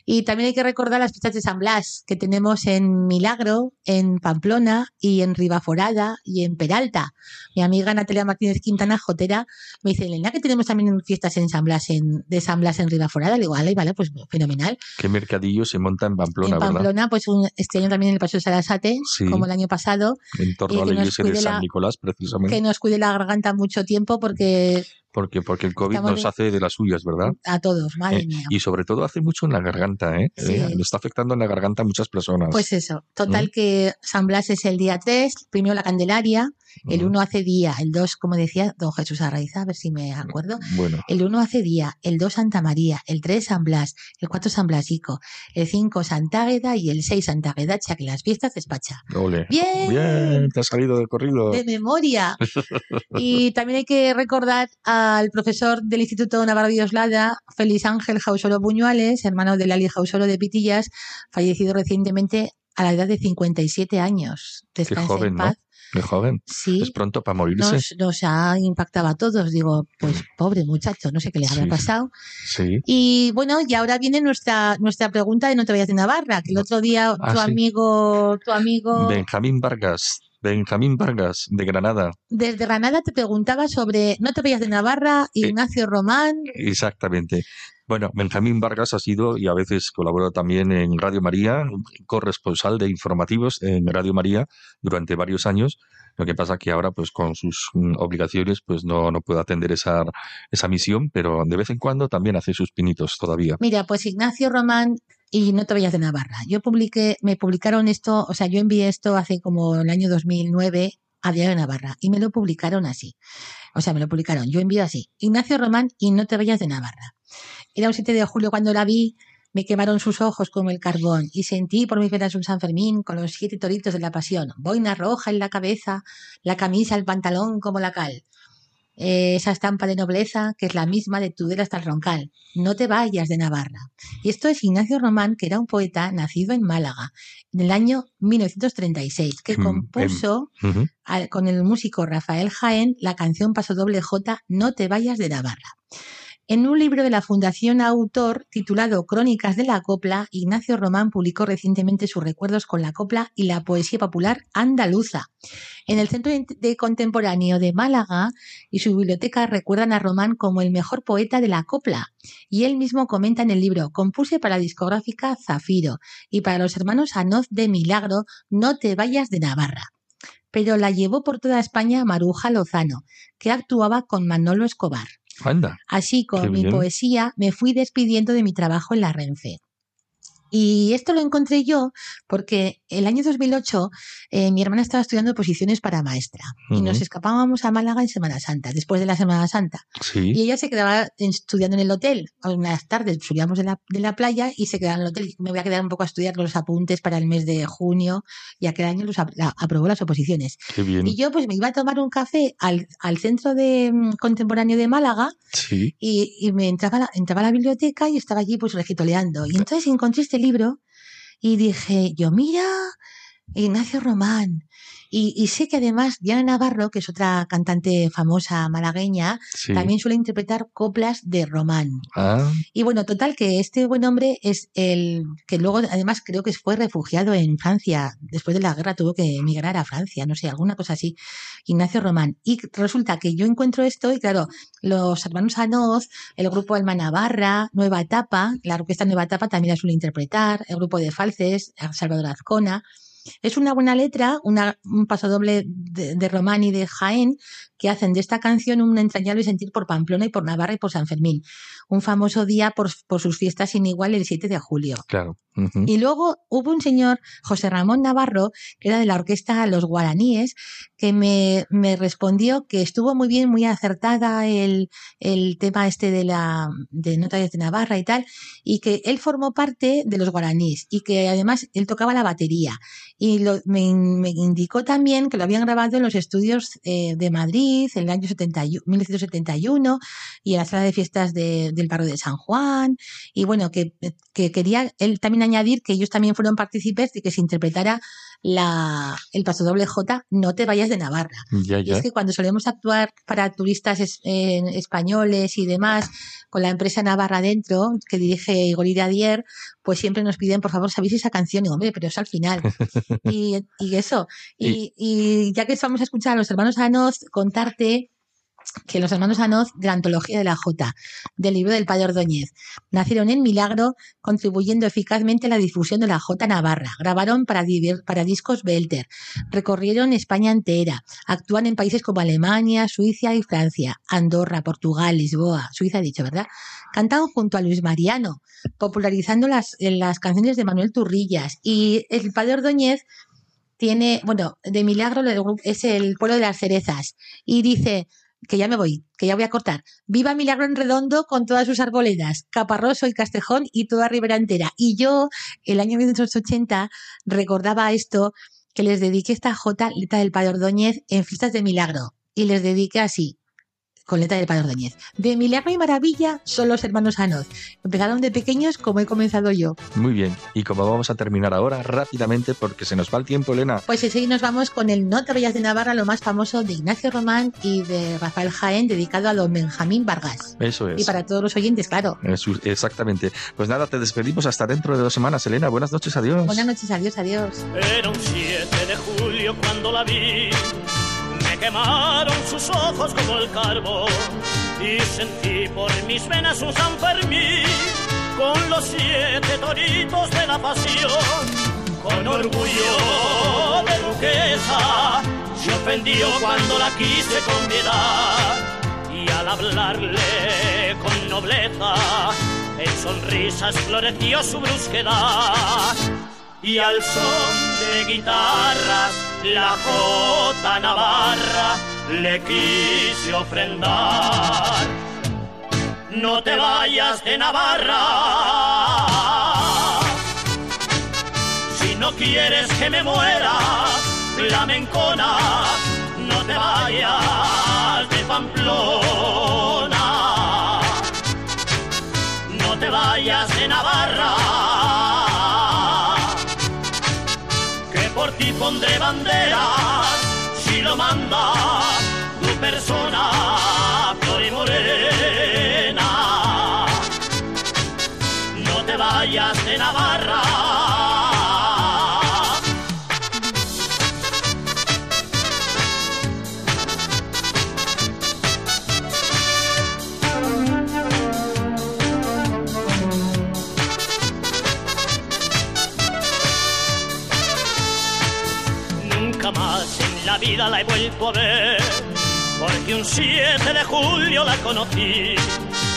Y también hay que recordar las fiestas de San Blas que tenemos en Milagro, en Pamplona y en Ribaforada y en Peralta. Mi amiga Natalia Martínez Quintana, Jotera, me dice, Elena, que tenemos también fiestas en San Blas, en, de San Blas en Ribaforada. Le digo, vale, vale, pues fenomenal. ¿Qué mercadillo se monta en Pamplona, en verdad? Pamplona, pues un- este año también en el Paseo de Sarasate, Sí. como el año pasado, En torno y a la iglesia de San la- Nicolás, precisamente. que nos cuide la garganta mucho tiempo porque Porque, porque el COVID Estamos nos hace de las suyas, ¿verdad? a todos, madre Eh, mía. y sobre todo hace mucho en la garganta, ¿eh? Sí. Eh, está afectando en la garganta a muchas personas. Pues eso, total ¿Mm? que San Blas es el día 3, primero la Candelaria, el Ujú. 1 hace día, el 2, como decía don Jesús Arraiza, a ver si me acuerdo, Bueno, el 1 hace día, el 2 Santa María, el 3 San Blas, el 4 San Blasico, el 5 Santa Águeda y el 6 Santa Águedacha, que las fiestas despacha. ole. Bien, Bien, te ha salido del corrido. de memoria. Y también hay que recordar al profesor del Instituto Navarro de Oslada, Félix Ángel Jausolo Buñuales, hermano de Lali Jausolo de Pitillas, fallecido recientemente a la edad de 57 años. Descanse joven, en ¿no? Muy joven. Sí, Es pronto para morirse. nos, nos ha impactado a todos. Digo, pues pobre muchacho, no sé qué le habrá Sí. pasado. Sí. Y bueno, y ahora viene nuestra, nuestra pregunta de No te vayas de Navarra, que el otro día Ah, tu sí. amigo, tu amigo Benjamín Vargas. Benjamín Vargas, de Granada. desde Granada te preguntaba sobre No te vayas de Navarra, Ignacio Román. Exactamente. Bueno, Benjamín Vargas ha sido y a veces colabora también en Radio María, corresponsal de informativos en Radio María durante varios años. Lo que pasa que ahora, pues con sus mm, obligaciones, pues no, no puede atender esa, esa misión, pero de vez en cuando también hace sus pinitos todavía. Mira, pues Ignacio Román y No te vayas de Navarra. Yo publiqué, me publicaron esto, o sea, yo envié esto hace como el año 2009 a Diario de Navarra y me lo publicaron así. O sea, me lo publicaron. Yo envío así. Ignacio Román y No te vayas de Navarra. Era un 7 de julio cuando la vi, me quemaron sus ojos como el carbón y sentí por mis venas un San Fermín con los siete toritos de la pasión, boina roja en la cabeza, la camisa, el pantalón como la cal. Eh, esa estampa de nobleza que es la misma de Tudela hasta el Roncal. No te vayas de Navarra. Y esto es Ignacio Román, que era un poeta nacido en Málaga en el año 1936, que Mm, compuso Ujú. al- con el músico Rafael Jaén la canción Paso Doble J No te vayas de Navarra. En un libro de la Fundación Autor titulado Crónicas de la Copla, Ignacio Román publicó recientemente sus recuerdos con la copla y la poesía popular andaluza. En el Centro de Contemporáneo de Málaga y su biblioteca recuerdan a Román como el mejor poeta de la copla. Y él mismo comenta en el libro, compuse para la discográfica Zafiro y para los hermanos Anoz de Milagro, No te vayas de Navarra pero la llevó por toda España Maruja Lozano, que actuaba con Manolo Escobar. Anda. Así, con mi bien. poesía, me fui despidiendo de mi trabajo en la Renfe. Y esto lo encontré yo porque el año 2008 eh, mi hermana estaba estudiando posiciones para maestra y nos escapábamos a Málaga en Semana Santa, después de la Semana Santa. Sí. Y ella se quedaba estudiando en el hotel. Unas tardes subíamos de la, de la playa y se quedaba en el hotel. Me voy a quedar un poco a estudiar los apuntes para el mes de junio y aquel año los la- aprobó las oposiciones. Qué bien. Y yo pues me iba a tomar un café al, al centro de, mm, contemporáneo de Málaga Sí. y, y me entraba a, la, entraba a la biblioteca y estaba allí pues regitoleando. Y entonces encontré este libro y dije, yo mira, Ignacio Román. Y, y sé que además Diana Navarro, que es otra cantante famosa malagueña, Sí. también suele interpretar coplas de Román. Ah, Y bueno, total, que este buen hombre es el que luego además creo que fue refugiado en Francia. Después de la guerra tuvo que emigrar a Francia, no sé, alguna cosa así. Ignacio Román. Y resulta que yo encuentro esto y claro, los hermanos Anoz, el grupo Alma Navarra, Nueva Etapa, la orquesta Nueva Etapa también la suele interpretar, el grupo de Falces, Salvador Azcona. Es una buena letra, una, un pasodoble de, de Román y de Jaén, que hacen de esta canción un entrañable sentir por Pamplona y por Navarra y por San Fermín. Un famoso día por, por sus fiestas sin igual el 7 de julio. claro. Ujú. Y luego hubo un señor, José Ramón Navarro, que era de la orquesta Los Guaraníes, que me, me respondió que estuvo muy bien, muy acertada el, el tema este de la de Notas de Navarra y tal, y que él formó parte de los guaraníes y que además él tocaba la batería. Y lo- me, me indicó también que lo habían grabado en los estudios eh, de Madrid en el año 71, 1971 y en la sala de fiestas de- del barrio de San Juan. Y bueno, que, que quería él también añadir que ellos también fueron partícipes de que se interpretara la, el paso doble J, no te vayas de Navarra. Ya, ya. es que cuando solemos actuar para turistas es- eh, españoles y demás, con la empresa Navarra dentro, que dirige Igor Iradier, pues siempre nos piden, por favor, ¿sabéis esa canción? Y hombre, pero es al final. y, y eso. Y, y ya que vamos a escuchar a los hermanos Anoz, contarte que los hermanos Anoz, de la antología de la Jota, del libro del padre Ordóñez, nacieron en Milagro, contribuyendo eficazmente a la difusión de la Jota Navarra. Grabaron para, discos Belter, recorrieron España entera, actúan en países como Alemania, Suiza y Francia, Andorra, Portugal, Lisboa, Suiza he dicho, ¿verdad? Cantan junto a Luis Mariano, popularizando las, las canciones de Manuel Turrillas. Y el padre Ordóñez tiene, bueno, de Milagro es el pueblo de las cerezas. Y dice, que ya me voy, que ya voy a cortar. Viva Milagro en Redondo con todas sus arboledas, Caparroso y Castejón y toda Ribera entera. Y yo, el año 1980, recordaba esto, que les dediqué esta J, letra del Padre Ordóñez, en fiestas de Milagro. Y les dediqué así, con letra del Padre Ordóñez. De Milagro y Maravilla son los hermanos Anoz. Empezaron de pequeños como he comenzado yo. Muy bien. Y como vamos a terminar ahora, rápidamente, porque se nos va el tiempo, Elena. Pues así nos vamos con el No te vayas de Navarra, lo más famoso de Ignacio Román y de Rafael Jaén, dedicado a don Benjamín Vargas. Eso es. Y para todos los oyentes, claro. Eso, Exactamente. Pues nada, te despedimos hasta dentro de dos semanas, Elena. Buenas noches, adiós. Buenas noches, adiós, adiós. Era un 7 de julio cuando la vi. Quemaron sus ojos como el carbón. Y sentí por mis venas un San. Con los siete toritos de la pasión. Con orgullo de duquesa. Se ofendió cuando la quise convidar. Y al hablarle con nobleza. En sonrisas floreció su brusquedad y al son de guitarras la jota navarra le quise ofrendar. No te vayas de Navarra si no quieres que me muera, flamencona. No te vayas de Pamplona no te vayas de Navarra, pondré banderas, si lo manda tu persona, flor y morena. No te vayas de Navarra. Vida la he vuelto a ver, porque un 7 de julio la conocí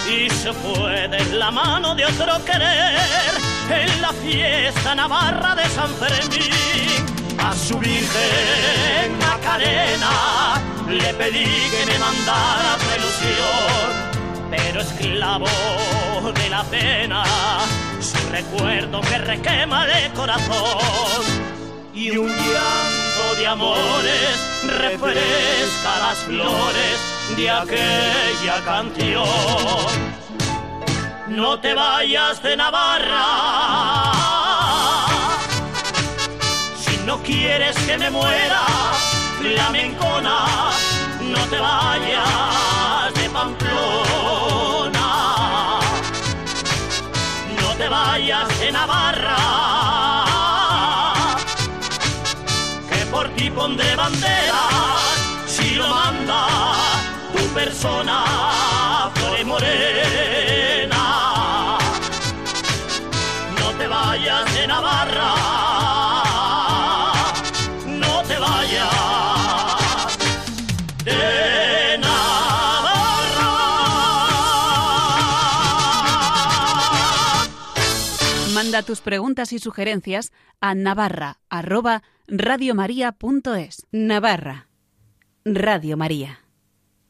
y se fue de la mano de otro querer en la fiesta navarra de San Fermín. A su Virgen Macarena le pedí que me mandara ilusión, pero esclavo de la pena, su recuerdo me requema de corazón y un de amores refresca las flores de aquella canción. No te vayas de Navarra si no quieres que me muera, flamencona. No te vayas de Pamplona, no te vayas de Navarra ti pondré banderas si lo manda tu persona, Flore Morena. No te vayas de Navarra, no te vayas de Navarra. Manda tus preguntas y sugerencias a navarra@radiomaria.es. Navarra. Radio María.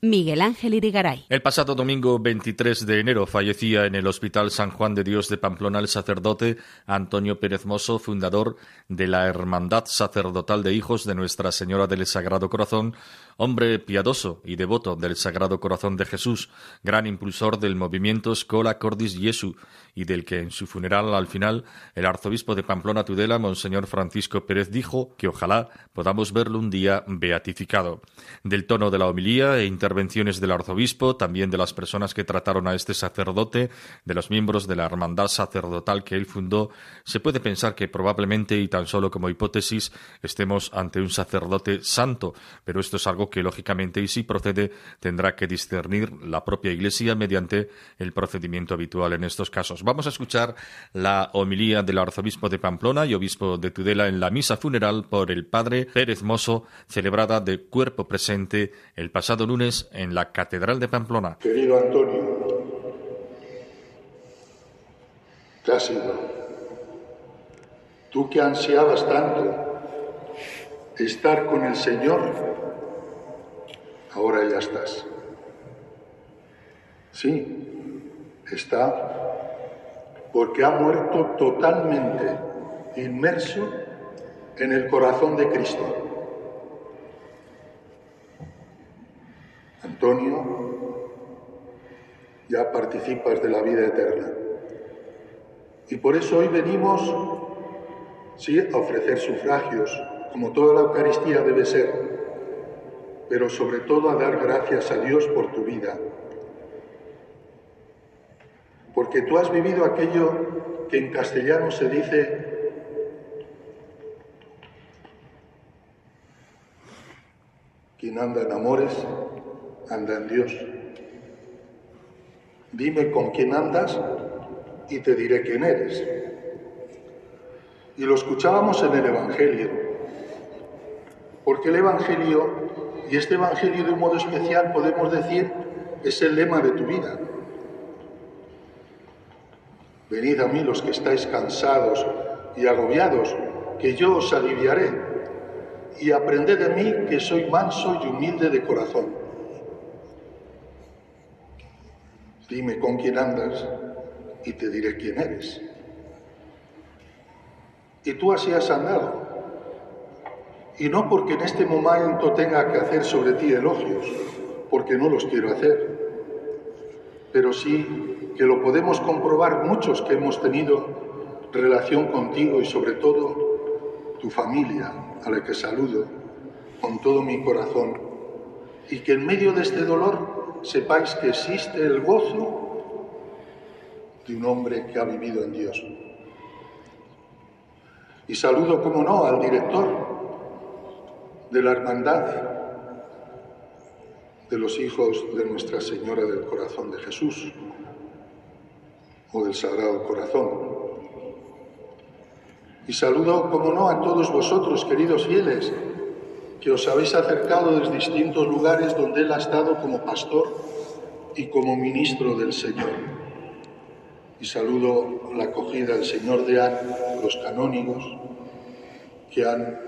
Miguel Ángel Irigaray. El pasado domingo 23 de enero fallecía en el Hospital San Juan de Dios de Pamplona el sacerdote Antonio Pérez Mosso, fundador de la Hermandad Sacerdotal de Hijos de Nuestra Señora del Sagrado Corazón, hombre piadoso y devoto del Sagrado Corazón de Jesús, gran impulsor del movimiento Scola Cordis Jesu y del que en su funeral al final el arzobispo de Pamplona Tudela, Monseñor Francisco Pérez, dijo que ojalá podamos verlo un día beatificado. Del tono de la homilía e intervenciones del arzobispo, también de las personas que trataron a este sacerdote, de los miembros de la hermandad sacerdotal que él fundó, se puede pensar que probablemente y tan solo como hipótesis estemos ante un sacerdote santo, pero esto es algo que lógicamente y si procede tendrá que discernir la propia Iglesia mediante el procedimiento habitual en estos casos. Vamos a escuchar la homilía del arzobispo de Pamplona y obispo de Tudela en la misa funeral por el padre Pérez Mosso, celebrada de cuerpo presente el pasado lunes en la Catedral de Pamplona. Querido Antonio, Clásico. Tú que ansiabas tanto estar con el Señor, ahora ya estás. Sí, está porque ha muerto totalmente inmerso en el corazón de Cristo. Antonio, ya participas de la vida eterna. Y por eso hoy venimos, sí, a ofrecer sufragios, como toda la Eucaristía debe ser, pero sobre todo a dar gracias a Dios por tu vida. Porque tú has vivido aquello que en castellano se dice quien anda en amores, anda en Dios. Dime con quién andas y te diré quién eres. Y lo escuchábamos en el Evangelio, porque el Evangelio, y este Evangelio de un modo especial podemos decir, es el lema de tu vida. Venid a mí los que estáis cansados y agobiados, que yo os aliviaré, y aprended de mí que soy manso y humilde de corazón. Dime con quién andas y te diré quién eres. Y tú así has andado. Y no porque en este momento tenga que hacer sobre ti elogios, porque no los quiero hacer, pero sí que lo podemos comprobar muchos que hemos tenido relación contigo y sobre todo tu familia, a la que saludo con todo mi corazón, y que en medio de este dolor sepáis que existe el gozo de un hombre que ha vivido en Dios. Y saludo, como no, al director de la Hermandad de los hijos de Nuestra Señora del Corazón de Jesús o del Sagrado Corazón. Y saludo, como no, a todos vosotros, queridos fieles, que os habéis acercado desde distintos lugares donde Él ha estado como pastor y como ministro del Señor y saludo la acogida del señor Deán, los canónigos que han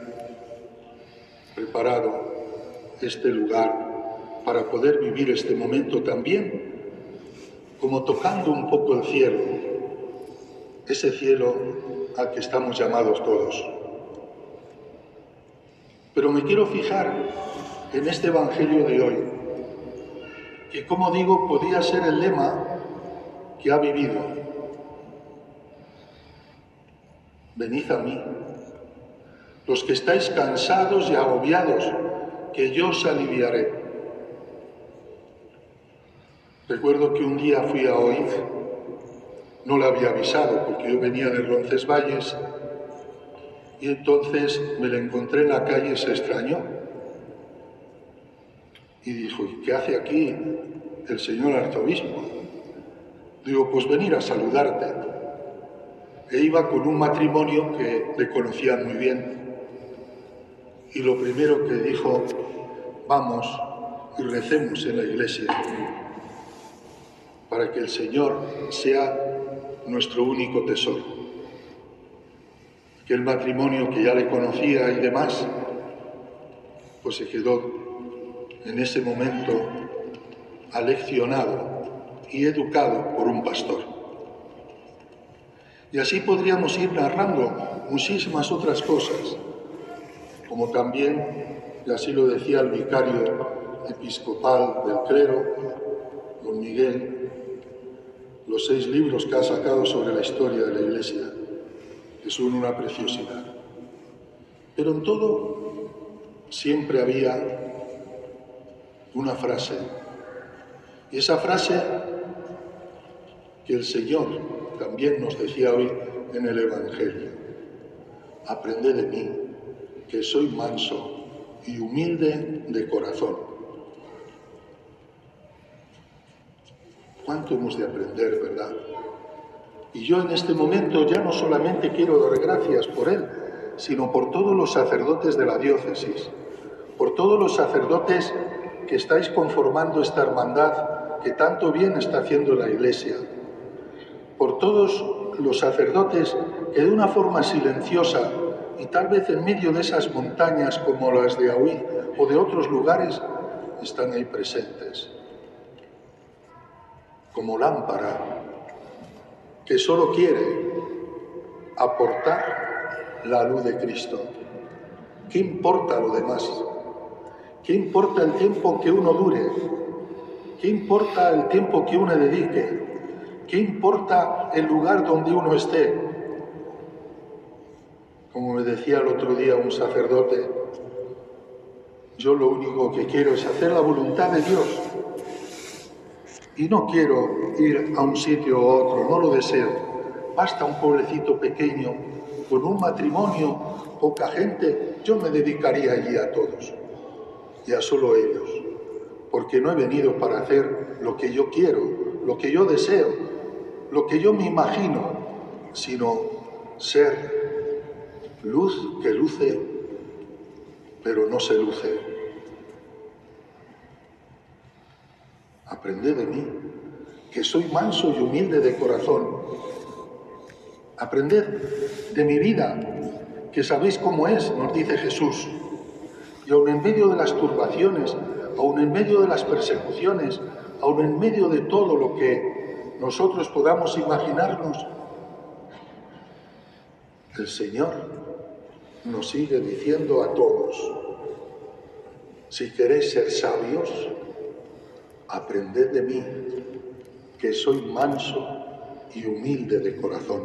preparado este lugar para poder vivir este momento también, como tocando un poco el cielo, ese cielo al que estamos llamados todos. Pero me quiero fijar en este Evangelio de hoy, que como digo podía ser el lema que ha vivido venid a mí, los que estáis cansados y agobiados, que yo os aliviaré. Recuerdo que un día fui a oír, no le había avisado porque yo venía de Roncesvalles y entonces me le encontré en la calle, se extrañó y dijo, ¿qué hace aquí el señor arzobispo? Digo, pues venir a saludarte e iba con un matrimonio que le conocía muy bien. Y lo primero que dijo, vamos y recemos en la iglesia para que el Señor sea nuestro único tesoro. Que el matrimonio que ya le conocía y demás, pues se quedó en ese momento aleccionado y educado por un pastor. Y así podríamos ir narrando muchísimas otras cosas, como también y así lo decía el vicario episcopal del clero, don Miguel, los seis libros que ha sacado sobre la historia de la Iglesia, que son una preciosidad. Pero en todo siempre había una frase, y esa frase que el Señor también nos decía hoy en el Evangelio, aprended de mí, que soy manso y humilde de corazón. ¿Cuánto hemos de aprender, verdad? Y yo en este momento ya no solamente quiero dar gracias por él, sino por todos los sacerdotes de la diócesis, por todos los sacerdotes que estáis conformando esta hermandad que tanto bien está haciendo la Iglesia, por todos los sacerdotes que de una forma silenciosa y tal vez en medio de esas montañas como las de Ahuí o de otros lugares están ahí presentes, como lámpara que solo quiere aportar la luz de Cristo. ¿Qué importa lo demás? ¿Qué importa el tiempo que uno dure? ¿Qué importa el tiempo que uno dedique? ¿Qué importa el lugar donde uno esté? Como me decía el otro día un sacerdote, yo lo único que quiero es hacer la voluntad de Dios. Y no quiero ir a un sitio u otro, no lo deseo. Basta un pueblecito pequeño, con un matrimonio, poca gente, yo me dedicaría allí a todos y a solo ellos, porque no he venido para hacer lo que yo quiero, lo que yo deseo, lo que yo me imagino, sino ser luz que luce, pero no se luce. Aprended de mí, que soy manso y humilde de corazón. Aprended de mi vida, que sabéis cómo es, nos dice Jesús. Y aun en medio de las turbaciones, aun en medio de las persecuciones, aun en medio de todo lo que nosotros podamos imaginarnos, el Señor nos sigue diciendo a todos, si queréis ser sabios, aprended de mí, que soy manso y humilde de corazón.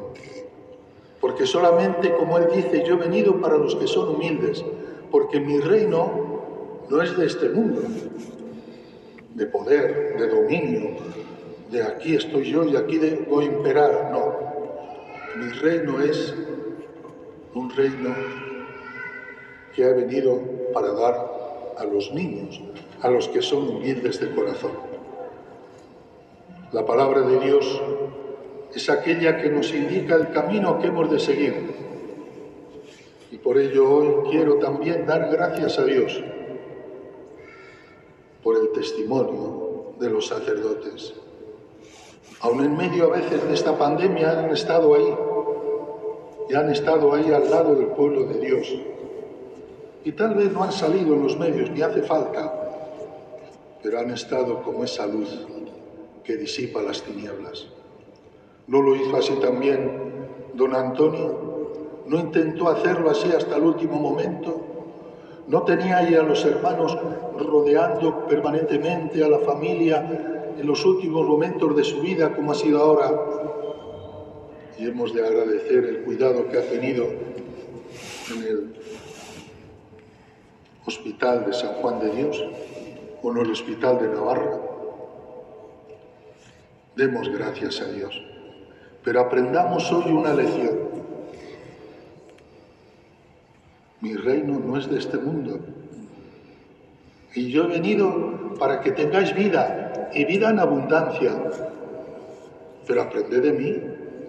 Porque solamente, como Él dice, yo he venido para los que son humildes, porque mi reino no es de este mundo, de poder, de dominio, de aquí estoy yo y aquí debo imperar, no. Mi reino es un reino que ha venido para dar a los niños, a los que son humildes de corazón. La palabra de Dios es aquella que nos indica el camino que hemos de seguir y por ello hoy quiero también dar gracias a Dios por el testimonio de los sacerdotes. Aun en medio a veces de esta pandemia han estado ahí y han estado ahí al lado del pueblo de Dios. Y tal vez no han salido en los medios, ni hace falta, pero han estado como esa luz que disipa las tinieblas. ¿No lo hizo así también don Antonio? no intentó hacerlo así hasta el último momento, no tenía ahí a los hermanos rodeando permanentemente a la familia en los últimos momentos de su vida como ha sido ahora. Y hemos de agradecer el cuidado que ha tenido en el Hospital de San Juan de Dios o en el Hospital de Navarra. Demos gracias a Dios. Pero aprendamos hoy una lección. Mi reino no es de este mundo. Y yo he venido para que tengáis vida y vida en abundancia. Pero aprended de mí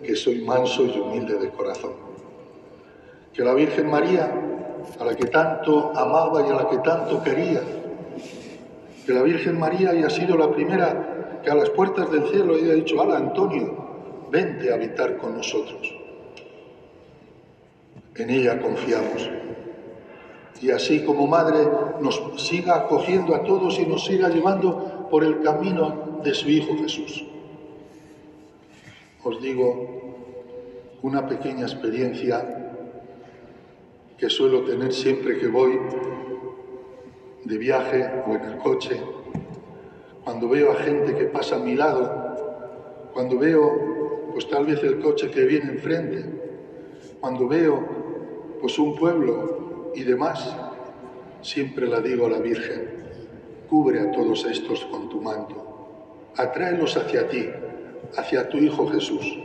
que soy manso y humilde de corazón. Que la Virgen María, a la que tanto amaba y a la que tanto quería, que la Virgen María haya sido la primera que a las puertas del cielo haya dicho, hala Antonio, vente a habitar con nosotros. En ella confiamos y así como madre nos siga acogiendo a todos y nos siga llevando por el camino de su Hijo Jesús. Os digo una pequeña experiencia que suelo tener siempre que voy de viaje o en el coche, cuando veo a gente que pasa a mi lado, cuando veo pues tal vez el coche que viene enfrente, cuando veo pues un pueblo y demás, siempre la digo a la Virgen, cubre a todos estos con tu manto, atráelos hacia ti, hacia tu Hijo Jesús,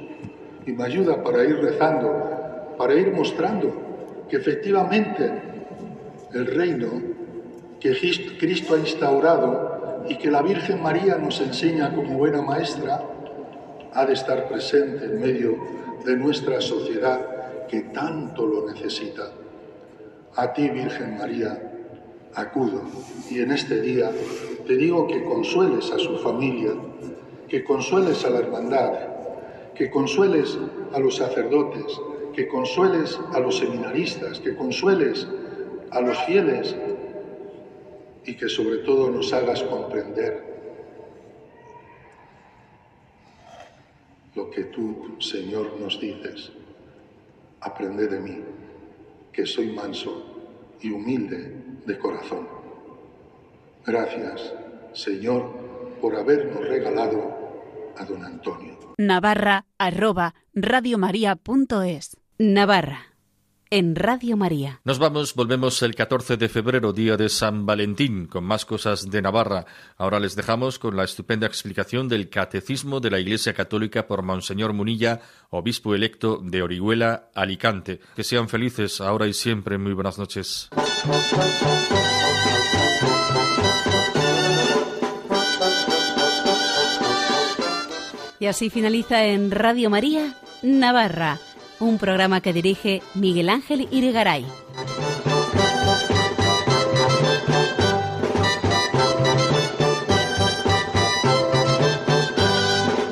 y me ayuda para ir rezando, para ir mostrando que efectivamente el reino que Cristo ha instaurado y que la Virgen María nos enseña como buena maestra, ha de estar presente en medio de nuestra sociedad que tanto lo necesita. A ti, Virgen María, acudo y en este día te digo que consueles a su familia, que consueles a la hermandad, que consueles a los sacerdotes, que consueles a los seminaristas, que consueles a los fieles y que sobre todo nos hagas comprender lo que tú, Señor, nos dices. Aprende de mí, que soy manso y humilde de corazón. Gracias, Señor, por habernos regalado a don Antonio. Navarra arroba radiomaria.es Navarra en Radio María. Nos vamos, volvemos el 14 de febrero, día de San Valentín, con más cosas de Navarra. Ahora les dejamos con la estupenda explicación del Catecismo de la Iglesia Católica por Monseñor Munilla, obispo electo de Orihuela, Alicante. Que sean felices ahora y siempre. Muy buenas noches. Y así finaliza en Radio María, Navarra un programa que dirige Miguel Ángel Irigaray.